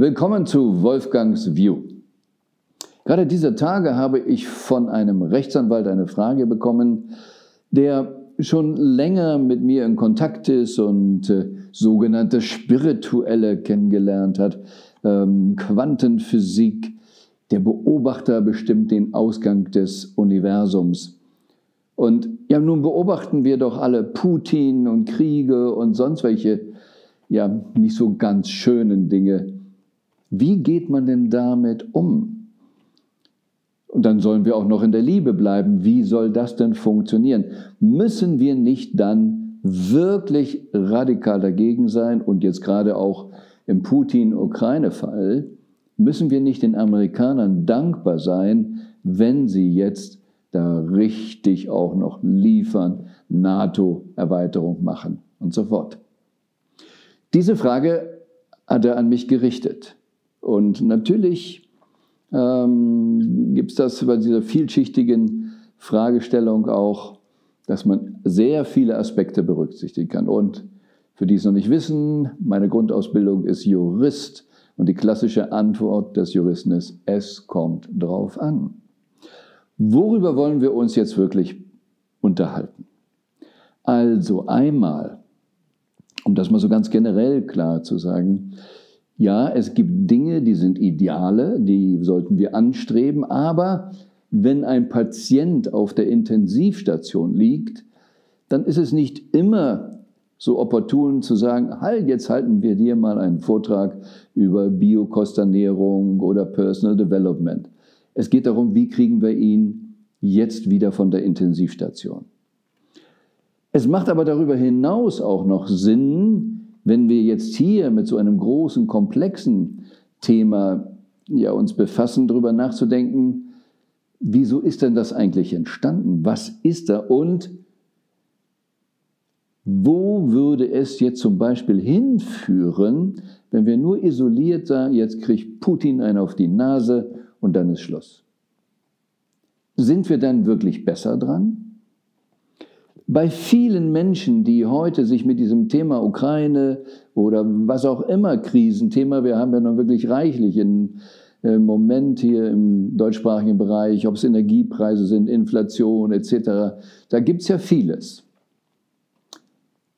Willkommen zu Wolfgangs View. Gerade dieser Tage habe ich von einem Rechtsanwalt eine Frage bekommen, der schon länger mit mir in Kontakt ist und äh, sogenannte Spirituelle kennengelernt hat, ähm, Quantenphysik. Der Beobachter bestimmt den Ausgang des Universums. Und ja, nun beobachten wir doch alle Putin und Kriege und sonst welche, ja, nicht so ganz schönen Dinge. Wie geht man denn damit um? Und dann sollen wir auch noch in der Liebe bleiben. Wie soll das denn funktionieren? Müssen wir nicht dann wirklich radikal dagegen sein und jetzt gerade auch im Putin-Ukraine-Fall, müssen wir nicht den Amerikanern dankbar sein, wenn sie jetzt da richtig auch noch liefern, NATO-Erweiterung machen und so fort. Diese Frage hat er an mich gerichtet. Und natürlich ähm, gibt es das bei dieser vielschichtigen Fragestellung auch, dass man sehr viele Aspekte berücksichtigen kann. Und für die es noch nicht wissen, meine Grundausbildung ist Jurist und die klassische Antwort des Juristen ist, es kommt drauf an. Worüber wollen wir uns jetzt wirklich unterhalten? Also einmal, um das mal so ganz generell klar zu sagen, ja, es gibt Dinge, die sind Ideale, die sollten wir anstreben, aber wenn ein Patient auf der Intensivstation liegt, dann ist es nicht immer so opportun zu sagen, halt, jetzt halten wir dir mal einen Vortrag über Biokosternährung oder Personal Development. Es geht darum, wie kriegen wir ihn jetzt wieder von der Intensivstation. Es macht aber darüber hinaus auch noch Sinn, wenn wir jetzt hier mit so einem großen, komplexen Thema ja, uns befassen, darüber nachzudenken, wieso ist denn das eigentlich entstanden? Was ist da? Und wo würde es jetzt zum Beispiel hinführen, wenn wir nur isoliert sagen, jetzt kriegt Putin einen auf die Nase und dann ist Schluss? Sind wir dann wirklich besser dran? Bei vielen Menschen, die heute sich mit diesem Thema Ukraine oder was auch immer Krisenthema, wir haben ja nun wirklich reichlich im Moment hier im deutschsprachigen Bereich, ob es Energiepreise sind, Inflation etc., da gibt es ja vieles.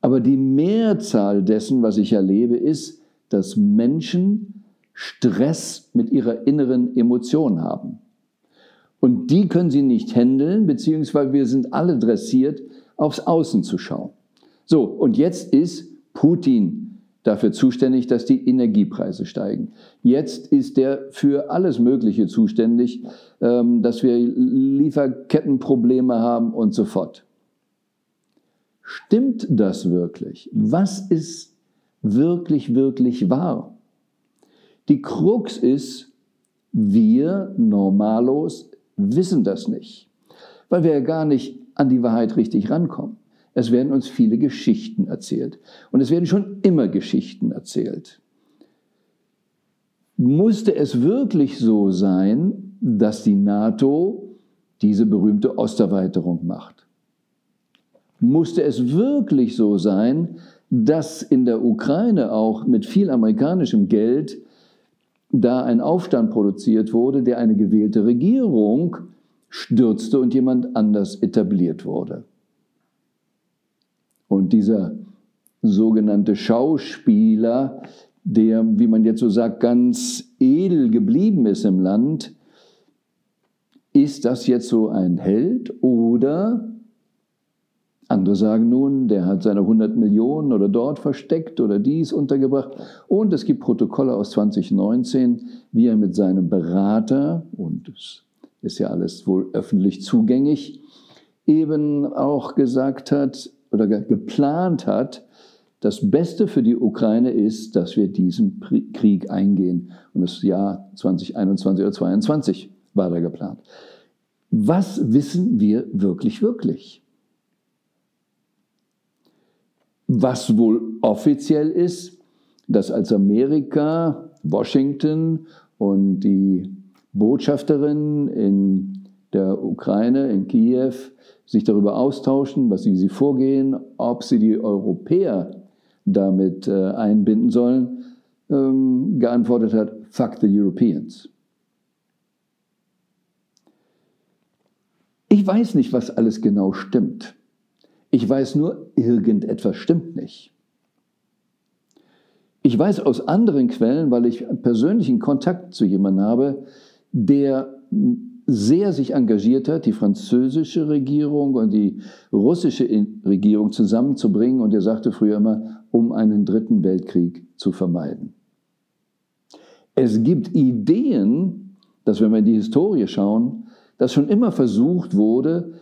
Aber die Mehrzahl dessen, was ich erlebe, ist, dass Menschen Stress mit ihrer inneren Emotion haben. Und die können sie nicht handeln, beziehungsweise wir sind alle dressiert, aufs Außen zu schauen. So, und jetzt ist Putin dafür zuständig, dass die Energiepreise steigen. Jetzt ist er für alles Mögliche zuständig, ähm, dass wir Lieferkettenprobleme haben und so fort. Stimmt das wirklich? Was ist wirklich, wirklich wahr? Die Krux ist, wir Normalos wissen das nicht, weil wir ja gar nicht an die Wahrheit richtig rankommen. Es werden uns viele Geschichten erzählt. Und es werden schon immer Geschichten erzählt. Musste es wirklich so sein, dass die NATO diese berühmte Osterweiterung macht? Musste es wirklich so sein, dass in der Ukraine auch mit viel amerikanischem Geld da ein Aufstand produziert wurde, der eine gewählte Regierung stürzte und jemand anders etabliert wurde. Und dieser sogenannte Schauspieler, der, wie man jetzt so sagt, ganz edel geblieben ist im Land, ist das jetzt so ein Held oder andere sagen nun, der hat seine 100 Millionen oder dort versteckt oder dies untergebracht. Und es gibt Protokolle aus 2019, wie er mit seinem Berater, und ist ja alles wohl öffentlich zugänglich, eben auch gesagt hat oder geplant hat, das Beste für die Ukraine ist, dass wir diesen Krieg eingehen. Und das Jahr 2021 oder 2022 war da geplant. Was wissen wir wirklich, wirklich? Was wohl offiziell ist, dass als Amerika, Washington und die Botschafterinnen in der Ukraine, in Kiew, sich darüber austauschen, was sie, sie vorgehen, ob sie die Europäer damit äh, einbinden sollen. ähm, geantwortet hat, fuck the Europeans. Ich weiß nicht, was alles genau stimmt. Ich weiß nur, irgendetwas stimmt nicht. Ich weiß aus anderen Quellen, weil ich persönlichen Kontakt zu jemandem habe, der sehr sich engagiert hat, die französische Regierung und die russische Regierung zusammenzubringen. Und er sagte früher immer, um einen dritten Weltkrieg zu vermeiden. Es gibt Ideen, dass wenn wir in die Historie schauen, dass schon immer versucht wurde,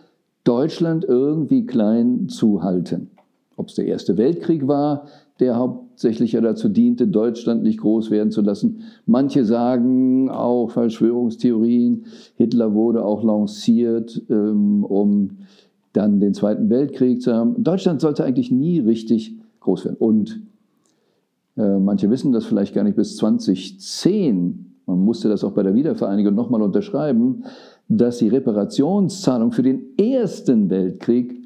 Deutschland irgendwie klein zu halten. Ob es der Erste Weltkrieg war, der hauptsächlich ja dazu diente, Deutschland nicht groß werden zu lassen. Manche sagen auch Verschwörungstheorien, Hitler wurde auch lanciert, ähm, um dann den Zweiten Weltkrieg zu haben. Deutschland sollte eigentlich nie richtig groß werden. Und äh, manche wissen das vielleicht gar nicht bis 2010. Man musste das auch bei der Wiedervereinigung nochmal unterschreiben, dass die Reparationszahlungen für den Ersten Weltkrieg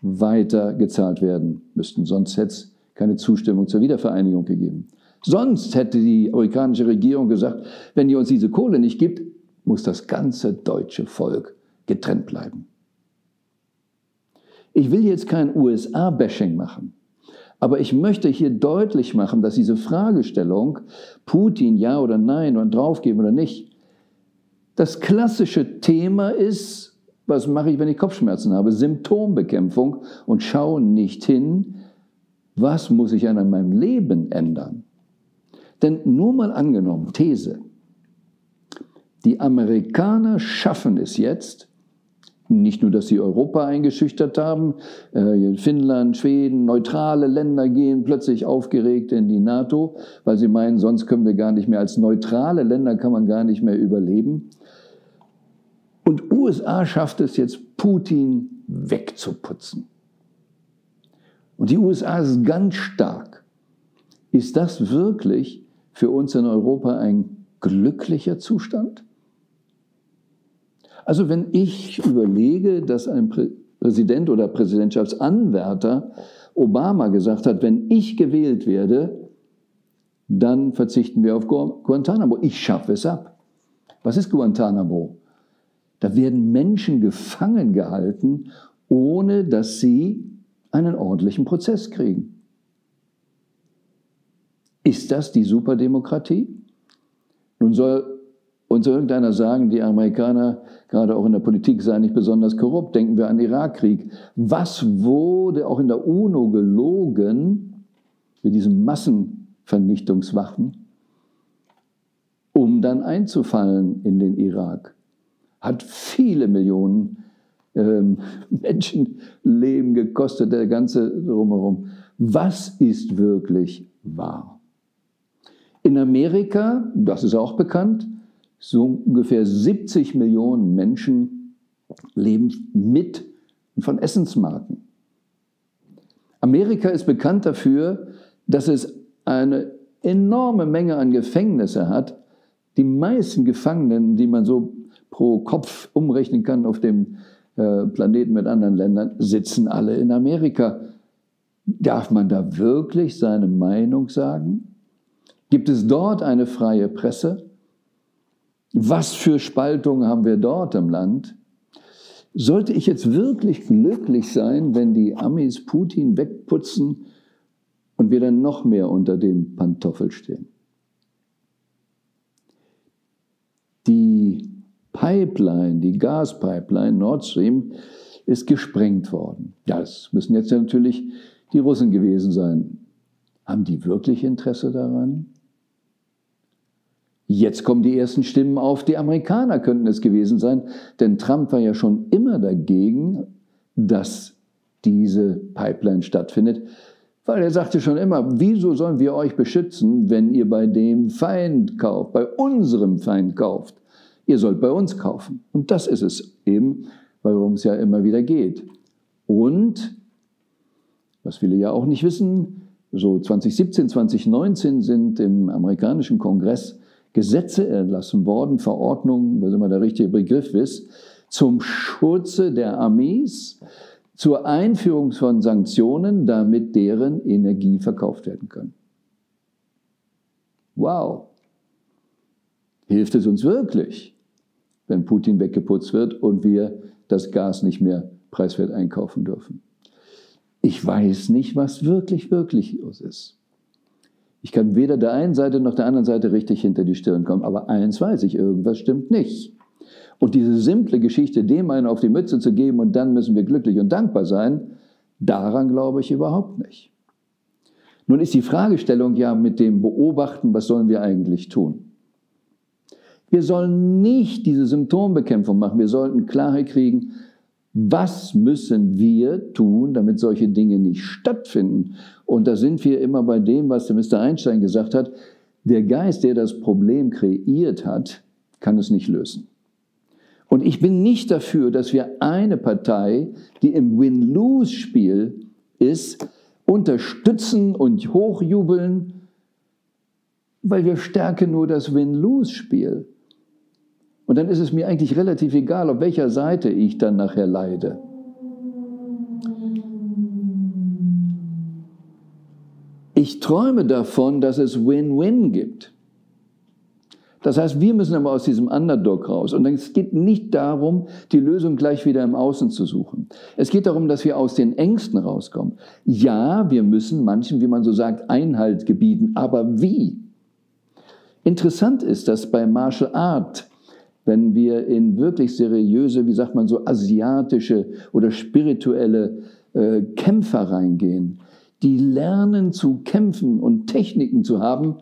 weiter gezahlt werden müssten. Sonst hätte es keine Zustimmung zur Wiedervereinigung gegeben. Sonst hätte die amerikanische Regierung gesagt, wenn ihr uns diese Kohle nicht gibt, muss das ganze deutsche Volk getrennt bleiben. Ich will jetzt kein USA-Bashing machen, aber ich möchte hier deutlich machen, dass diese Fragestellung, Putin ja oder nein und draufgeben oder nicht, das klassische Thema ist, was mache ich, wenn ich Kopfschmerzen habe? Symptombekämpfung und schaue nicht hin, was muss ich an meinem Leben ändern? Denn nur mal angenommen, These, die Amerikaner schaffen es jetzt, nicht nur, dass sie Europa eingeschüchtert haben, äh, Finnland, Schweden, neutrale Länder gehen plötzlich aufgeregt in die NATO, weil sie meinen, sonst können wir gar nicht mehr, als neutrale Länder kann man gar nicht mehr überleben. Und USA schafft es jetzt, Putin wegzuputzen. Und die USA ist ganz stark. Ist das wirklich für uns in Europa ein glücklicher Zustand? Also wenn ich überlege, dass ein Präsident oder Präsidentschaftsanwärter Obama gesagt hat, wenn ich gewählt werde, dann verzichten wir auf Guantanamo. Ich schaffe es ab. Was ist Guantanamo? Da werden Menschen gefangen gehalten, ohne dass sie einen ordentlichen Prozess kriegen. Ist das die Superdemokratie? Nun soll uns irgendeiner sagen, die Amerikaner, gerade auch in der Politik, seien nicht besonders korrupt. Denken wir an den Irakkrieg. Was wurde auch in der UNO gelogen mit diesen Massenvernichtungswaffen, um dann einzufallen in den Irak? Hat viele Millionen ähm, Menschenleben gekostet, der ganze drumherum. Was ist wirklich wahr? In Amerika, das ist auch bekannt, so ungefähr 70 Millionen Menschen leben mit von Essensmarken. Amerika ist bekannt dafür, dass es eine enorme Menge an Gefängnisse hat. Die meisten Gefangenen, die man so pro Kopf umrechnen kann auf dem äh, Planeten mit anderen Ländern, sitzen alle in Amerika. Darf man da wirklich seine Meinung sagen? Gibt es dort eine freie Presse? Was für Spaltungen haben wir dort im Land? Sollte ich jetzt wirklich glücklich sein, wenn die Amis Putin wegputzen und wir dann noch mehr unter dem Pantoffel stehen? Die Pipeline, die Gaspipeline Nord Stream, ist gesprengt worden. Das müssen jetzt natürlich die Russen gewesen sein. Haben die wirklich Interesse daran? Jetzt kommen die ersten Stimmen auf, die Amerikaner könnten es gewesen sein, denn Trump war ja schon immer dagegen, dass diese Pipeline stattfindet, weil er sagte schon immer, wieso sollen wir euch beschützen, wenn ihr bei dem Feind kauft, bei unserem Feind kauft? Ihr sollt bei uns kaufen. Und das ist es eben, warum es ja immer wieder geht. Und, was viele ja auch nicht wissen, so 2017, 2019 sind im amerikanischen Kongress Gesetze erlassen worden, Verordnungen, was immer der richtige Begriff ist, zum Schutze der Armees, zur Einführung von Sanktionen, damit deren Energie verkauft werden kann. Wow. Hilft es uns wirklich, wenn Putin weggeputzt wird und wir das Gas nicht mehr preiswert einkaufen dürfen? Ich weiß nicht, was wirklich, wirklich los ist. Ich kann weder der einen Seite noch der anderen Seite richtig hinter die Stirn kommen, aber eins weiß ich, irgendwas stimmt nicht. Und diese simple Geschichte, dem einen auf die Mütze zu geben und dann müssen wir glücklich und dankbar sein, daran glaube ich überhaupt nicht. Nun ist die Fragestellung ja mit dem Beobachten, was sollen wir eigentlich tun? Wir sollen nicht diese Symptombekämpfung machen, wir sollten Klarheit kriegen, was müssen wir tun, damit solche Dinge nicht stattfinden. Und da sind wir immer bei dem, was der Mr. Einstein gesagt hat, der Geist, der das Problem kreiert hat, kann es nicht lösen. Und ich bin nicht dafür, dass wir eine Partei, die im Win-Lose-Spiel ist, unterstützen und hochjubeln, weil wir stärken nur das Win-Lose-Spiel. Und dann ist es mir eigentlich relativ egal, auf welcher Seite ich dann nachher leide. Ich träume davon, dass es Win-Win gibt. Das heißt, wir müssen aber aus diesem Underdog raus. Und es geht nicht darum, die Lösung gleich wieder im Außen zu suchen. Es geht darum, dass wir aus den Ängsten rauskommen. Ja, wir müssen manchen, wie man so sagt, Einhalt gebieten. Aber wie? Interessant ist, dass bei Martial Art, wenn wir in wirklich seriöse, wie sagt man so, asiatische oder spirituelle äh, Kämpfer reingehen, die lernen zu kämpfen und Techniken zu haben,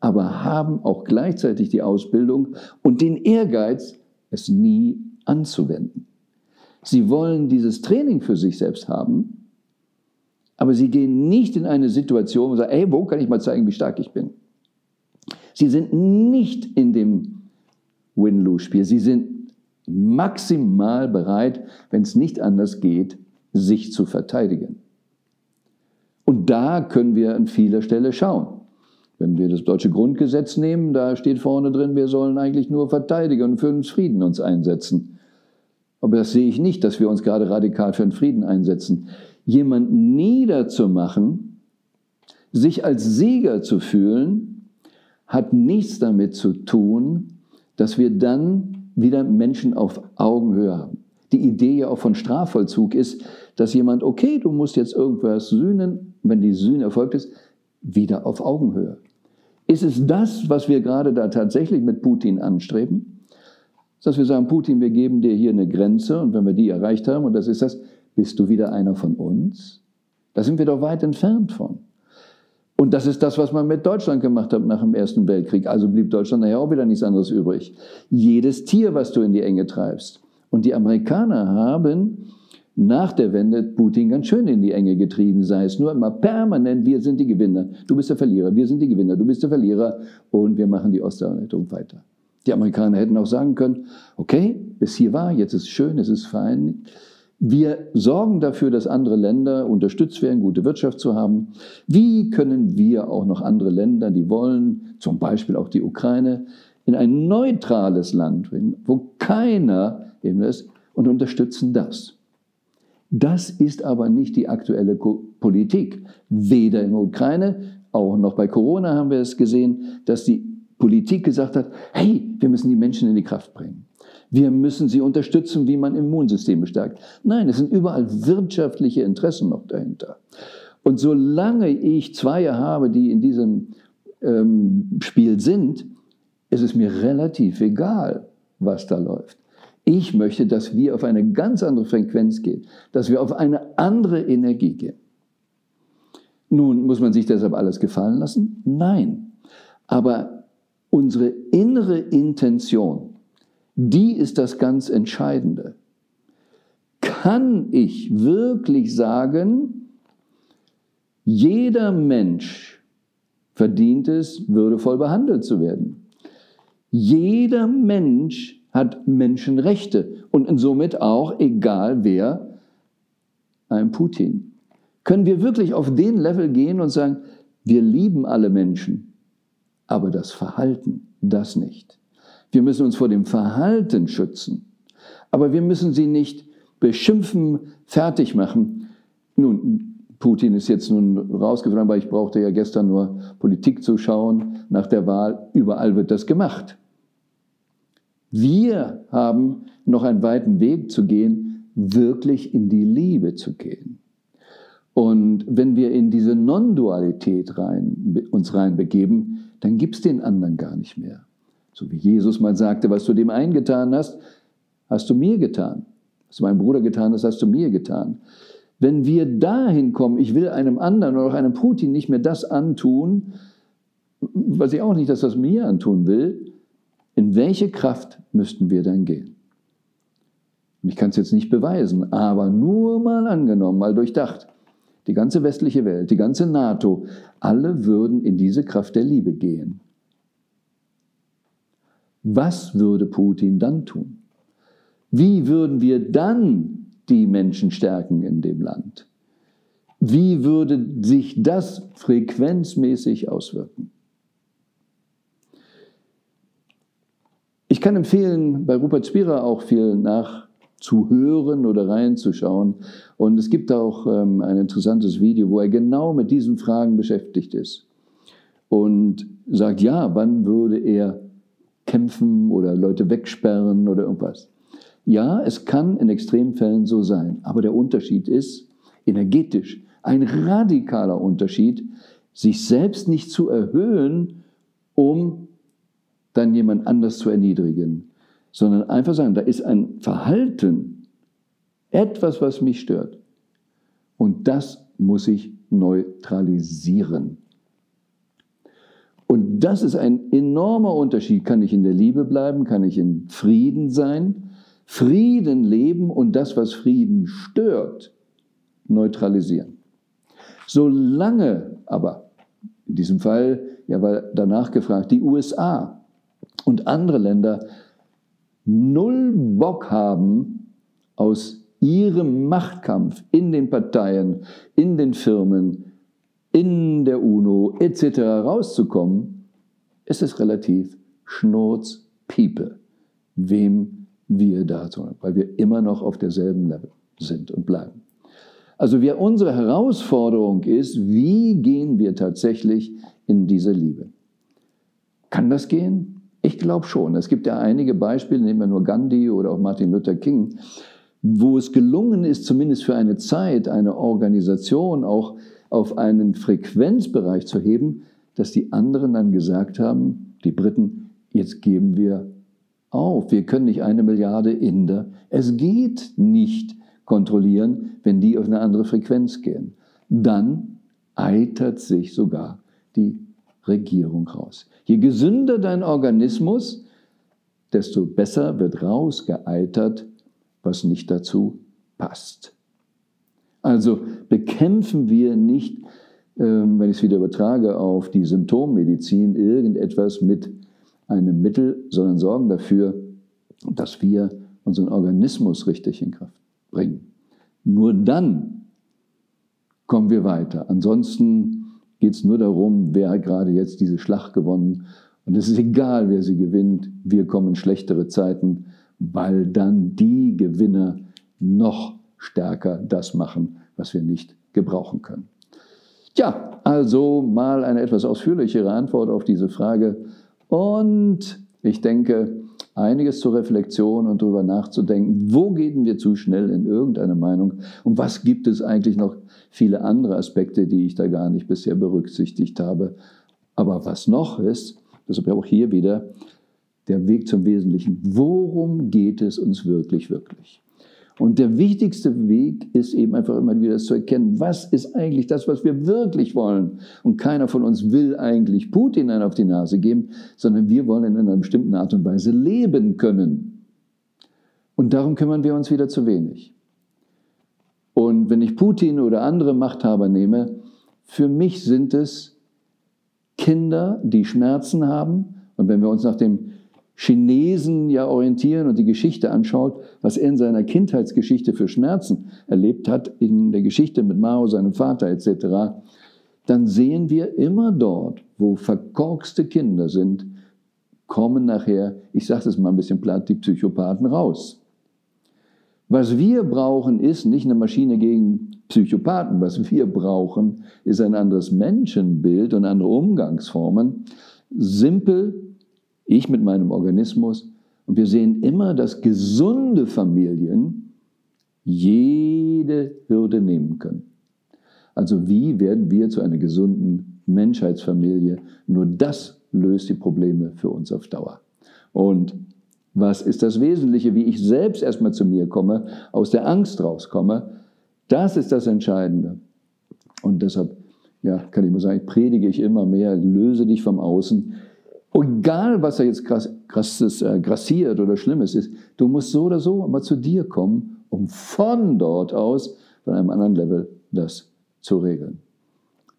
aber haben auch gleichzeitig die Ausbildung und den Ehrgeiz, es nie anzuwenden. Sie wollen dieses Training für sich selbst haben, aber sie gehen nicht in eine Situation und sagen, hey, wo kann ich mal zeigen, wie stark ich bin? Sie sind nicht in dem Win-Lose-Spiel. Sie sind maximal bereit, wenn es nicht anders geht, sich zu verteidigen. Und da können wir an vieler Stelle schauen. Wenn wir das deutsche Grundgesetz nehmen, da steht vorne drin, wir sollen eigentlich nur verteidigen und für den Frieden uns einsetzen. Aber das sehe ich nicht, dass wir uns gerade radikal für den Frieden einsetzen. Jemanden niederzumachen, sich als Sieger zu fühlen, hat nichts damit zu tun, dass wir dann wieder Menschen auf Augenhöhe haben. Die Idee ja auch von Strafvollzug ist, dass jemand, okay, du musst jetzt irgendwas sühnen, wenn die Sühne erfolgt ist, wieder auf Augenhöhe. Ist es das, was wir gerade da tatsächlich mit Putin anstreben? Dass wir sagen, Putin, wir geben dir hier eine Grenze und wenn wir die erreicht haben, und das ist das, bist du wieder einer von uns? Da sind wir doch weit entfernt von. Und das ist das, was man mit Deutschland gemacht hat nach dem Ersten Weltkrieg. Also blieb Deutschland nachher auch wieder nichts anderes übrig. Jedes Tier, was du in die Enge treibst. Und die Amerikaner haben nach der Wende Putin ganz schön in die Enge getrieben, sei es nur immer permanent, wir sind die Gewinner, du bist der Verlierer, wir sind die Gewinner, du bist der Verlierer und wir machen die Osterhaltung weiter. Die Amerikaner hätten auch sagen können, okay, bis hier war, jetzt ist es schön, es ist fein. Wir sorgen dafür, dass andere Länder unterstützt werden, gute Wirtschaft zu haben. Wie können wir auch noch andere Länder, die wollen, zum Beispiel auch die Ukraine, in ein neutrales Land bringen, wo keiner ist, und unterstützen das. Das ist aber nicht die aktuelle Politik. Weder in der Ukraine, auch noch bei Corona haben wir es gesehen, dass die Politik gesagt hat, hey, wir müssen die Menschen in die Kraft bringen. Wir müssen sie unterstützen, wie man Immunsysteme stärkt. Nein, es sind überall wirtschaftliche Interessen noch dahinter. Und solange ich zwei habe, die in diesem ähm, Spiel sind, ist es mir relativ egal, was da läuft. Ich möchte, dass wir auf eine ganz andere Frequenz gehen, dass wir auf eine andere Energie gehen. Nun, muss man sich deshalb alles gefallen lassen? Nein. Aber unsere innere Intention, die ist das ganz Entscheidende. Kann ich wirklich sagen, jeder Mensch verdient es, würdevoll behandelt zu werden? Jeder Mensch hat Menschenrechte und somit auch, egal wer, ein Putin. Können wir wirklich auf den Level gehen und sagen, wir lieben alle Menschen, aber das Verhalten, das nicht. Wir müssen uns vor dem Verhalten schützen, aber wir müssen sie nicht beschimpfen, fertig machen. Nun, Putin ist jetzt nun rausgefallen, aber ich brauchte ja gestern nur Politik zu schauen nach der Wahl. Überall wird das gemacht. Wir haben noch einen weiten Weg zu gehen, wirklich in die Liebe zu gehen. Und wenn wir in diese Non-Dualität rein, uns reinbegeben, dann gibt es den anderen gar nicht mehr. So wie Jesus mal sagte, was du dem einen getan hast, hast du mir getan. Was du meinem Bruder getan hast, hast du mir getan. Wenn wir dahin kommen, ich will einem anderen oder auch einem Putin nicht mehr das antun, was ich auch nicht, dass das mir antun will, in welche Kraft müssten wir dann gehen? Und ich kann es jetzt nicht beweisen, aber nur mal angenommen, mal durchdacht. Die ganze westliche Welt, die ganze NATO, alle würden in diese Kraft der Liebe gehen. Was würde Putin dann tun? Wie würden wir dann die Menschen stärken in dem Land? Wie würde sich das frequenzmäßig auswirken? Ich kann empfehlen, bei Rupert Spira auch viel nachzuhören oder reinzuschauen. Und es gibt auch ähm, ein interessantes Video, wo er genau mit diesen Fragen beschäftigt ist. Und sagt, ja, wann würde er kämpfen oder Leute wegsperren oder irgendwas. Ja, es kann in Extremfällen so sein, aber der Unterschied ist energetisch, ein radikaler Unterschied, sich selbst nicht zu erhöhen, um dann jemand anders zu erniedrigen, sondern einfach sagen, da ist ein Verhalten, etwas, was mich stört. Und das muss ich neutralisieren. Und das ist ein enormer Unterschied. Kann ich in der Liebe bleiben? Kann ich in Frieden sein? Frieden leben und das, was Frieden stört, neutralisieren. Solange aber, in diesem Fall, ja, war danach gefragt, die USA und andere Länder null Bock haben, aus ihrem Machtkampf in den Parteien, in den Firmen, in der UNO etc. rauszukommen, ist es relativ schnurzpiepe, wem wir da tun, weil wir immer noch auf derselben Level sind und bleiben. Also wir, unsere Herausforderung ist, wie gehen wir tatsächlich in diese Liebe? Kann das gehen? Ich glaube schon. Es gibt ja einige Beispiele, nehmen wir nur Gandhi oder auch Martin Luther King, wo es gelungen ist, zumindest für eine Zeit eine Organisation auch auf einen Frequenzbereich zu heben, dass die anderen dann gesagt haben, die Briten, jetzt geben wir auf. Wir können nicht eine Milliarde Inder, es geht nicht kontrollieren, wenn die auf eine andere Frequenz gehen. Dann eitert sich sogar die Regierung raus. Je gesünder dein Organismus, desto besser wird rausgeeitert, was nicht dazu passt. Also bekämpfen wir nicht, ähm, wenn ich es wieder übertrage auf die Symptommedizin, irgendetwas mit einem Mittel, sondern sorgen dafür, dass wir unseren Organismus richtig in Kraft bringen. Nur dann kommen wir weiter. Ansonsten geht es nur darum, wer hat gerade jetzt diese Schlacht gewonnen. Und es ist egal, wer sie gewinnt. Wir kommen in schlechtere Zeiten, weil dann die Gewinner noch stärker das machen, was wir nicht gebrauchen können. Tja, also mal eine etwas ausführlichere Antwort auf diese Frage. Und ich denke, einiges zur Reflexion und darüber nachzudenken, wo gehen wir zu schnell in irgendeine Meinung und was gibt es eigentlich noch viele andere Aspekte, die ich da gar nicht bisher berücksichtigt habe. Aber was noch ist, deshalb auch hier wieder der Weg zum Wesentlichen. Worum geht es uns wirklich, wirklich? Und der wichtigste Weg ist eben einfach immer wieder zu erkennen, was ist eigentlich das, was wir wirklich wollen. Und keiner von uns will eigentlich Putin einen auf die Nase geben, sondern wir wollen in einer bestimmten Art und Weise leben können. Und darum kümmern wir uns wieder zu wenig. Und wenn ich Putin oder andere Machthaber nehme, für mich sind es Kinder, die Schmerzen haben. Und wenn wir uns nach dem Chinesen ja orientieren und die Geschichte anschaut, was er in seiner Kindheitsgeschichte für Schmerzen erlebt hat, in der Geschichte mit Mao, seinem Vater etc., dann sehen wir immer dort, wo verkorkste Kinder sind, kommen nachher, ich sage es mal ein bisschen platt, die Psychopathen raus. Was wir brauchen, ist nicht eine Maschine gegen Psychopathen. Was wir brauchen, ist ein anderes Menschenbild und andere Umgangsformen. Simpel, ich mit meinem Organismus. Und wir sehen immer, dass gesunde Familien jede Hürde nehmen können. Also wie werden wir zu einer gesunden Menschheitsfamilie? Nur das löst die Probleme für uns auf Dauer. Und was ist das Wesentliche, wie ich selbst erstmal zu mir komme, aus der Angst rauskomme, das ist das Entscheidende. Und deshalb, ja, kann ich mal sagen, predige ich immer mehr, löse dich vom Außen. Egal, was da jetzt krass, krasses, äh, grassiert oder Schlimmes ist, du musst so oder so mal zu dir kommen, um von dort aus, von einem anderen Level, das zu regeln.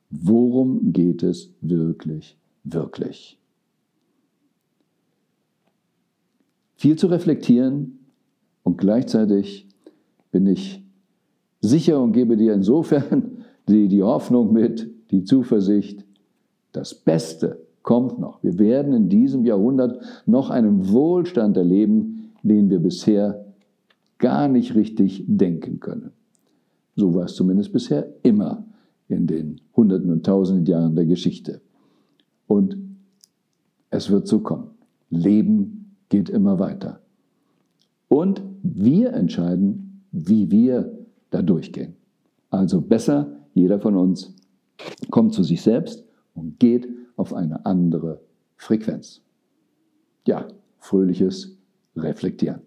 Worum geht es wirklich, wirklich? Viel zu reflektieren und gleichzeitig bin ich sicher und gebe dir insofern die, die Hoffnung mit, die Zuversicht, das Beste kommt noch. Wir werden in diesem Jahrhundert noch einen Wohlstand erleben, den wir bisher gar nicht richtig denken können. So war es zumindest bisher immer in den Hunderten und Tausenden Jahren der Geschichte. Und es wird so kommen. Leben geht immer weiter. Und wir entscheiden, wie wir da durchgehen. Also besser, jeder von uns kommt zu sich selbst und geht auf eine andere Frequenz. Ja, fröhliches Reflektieren.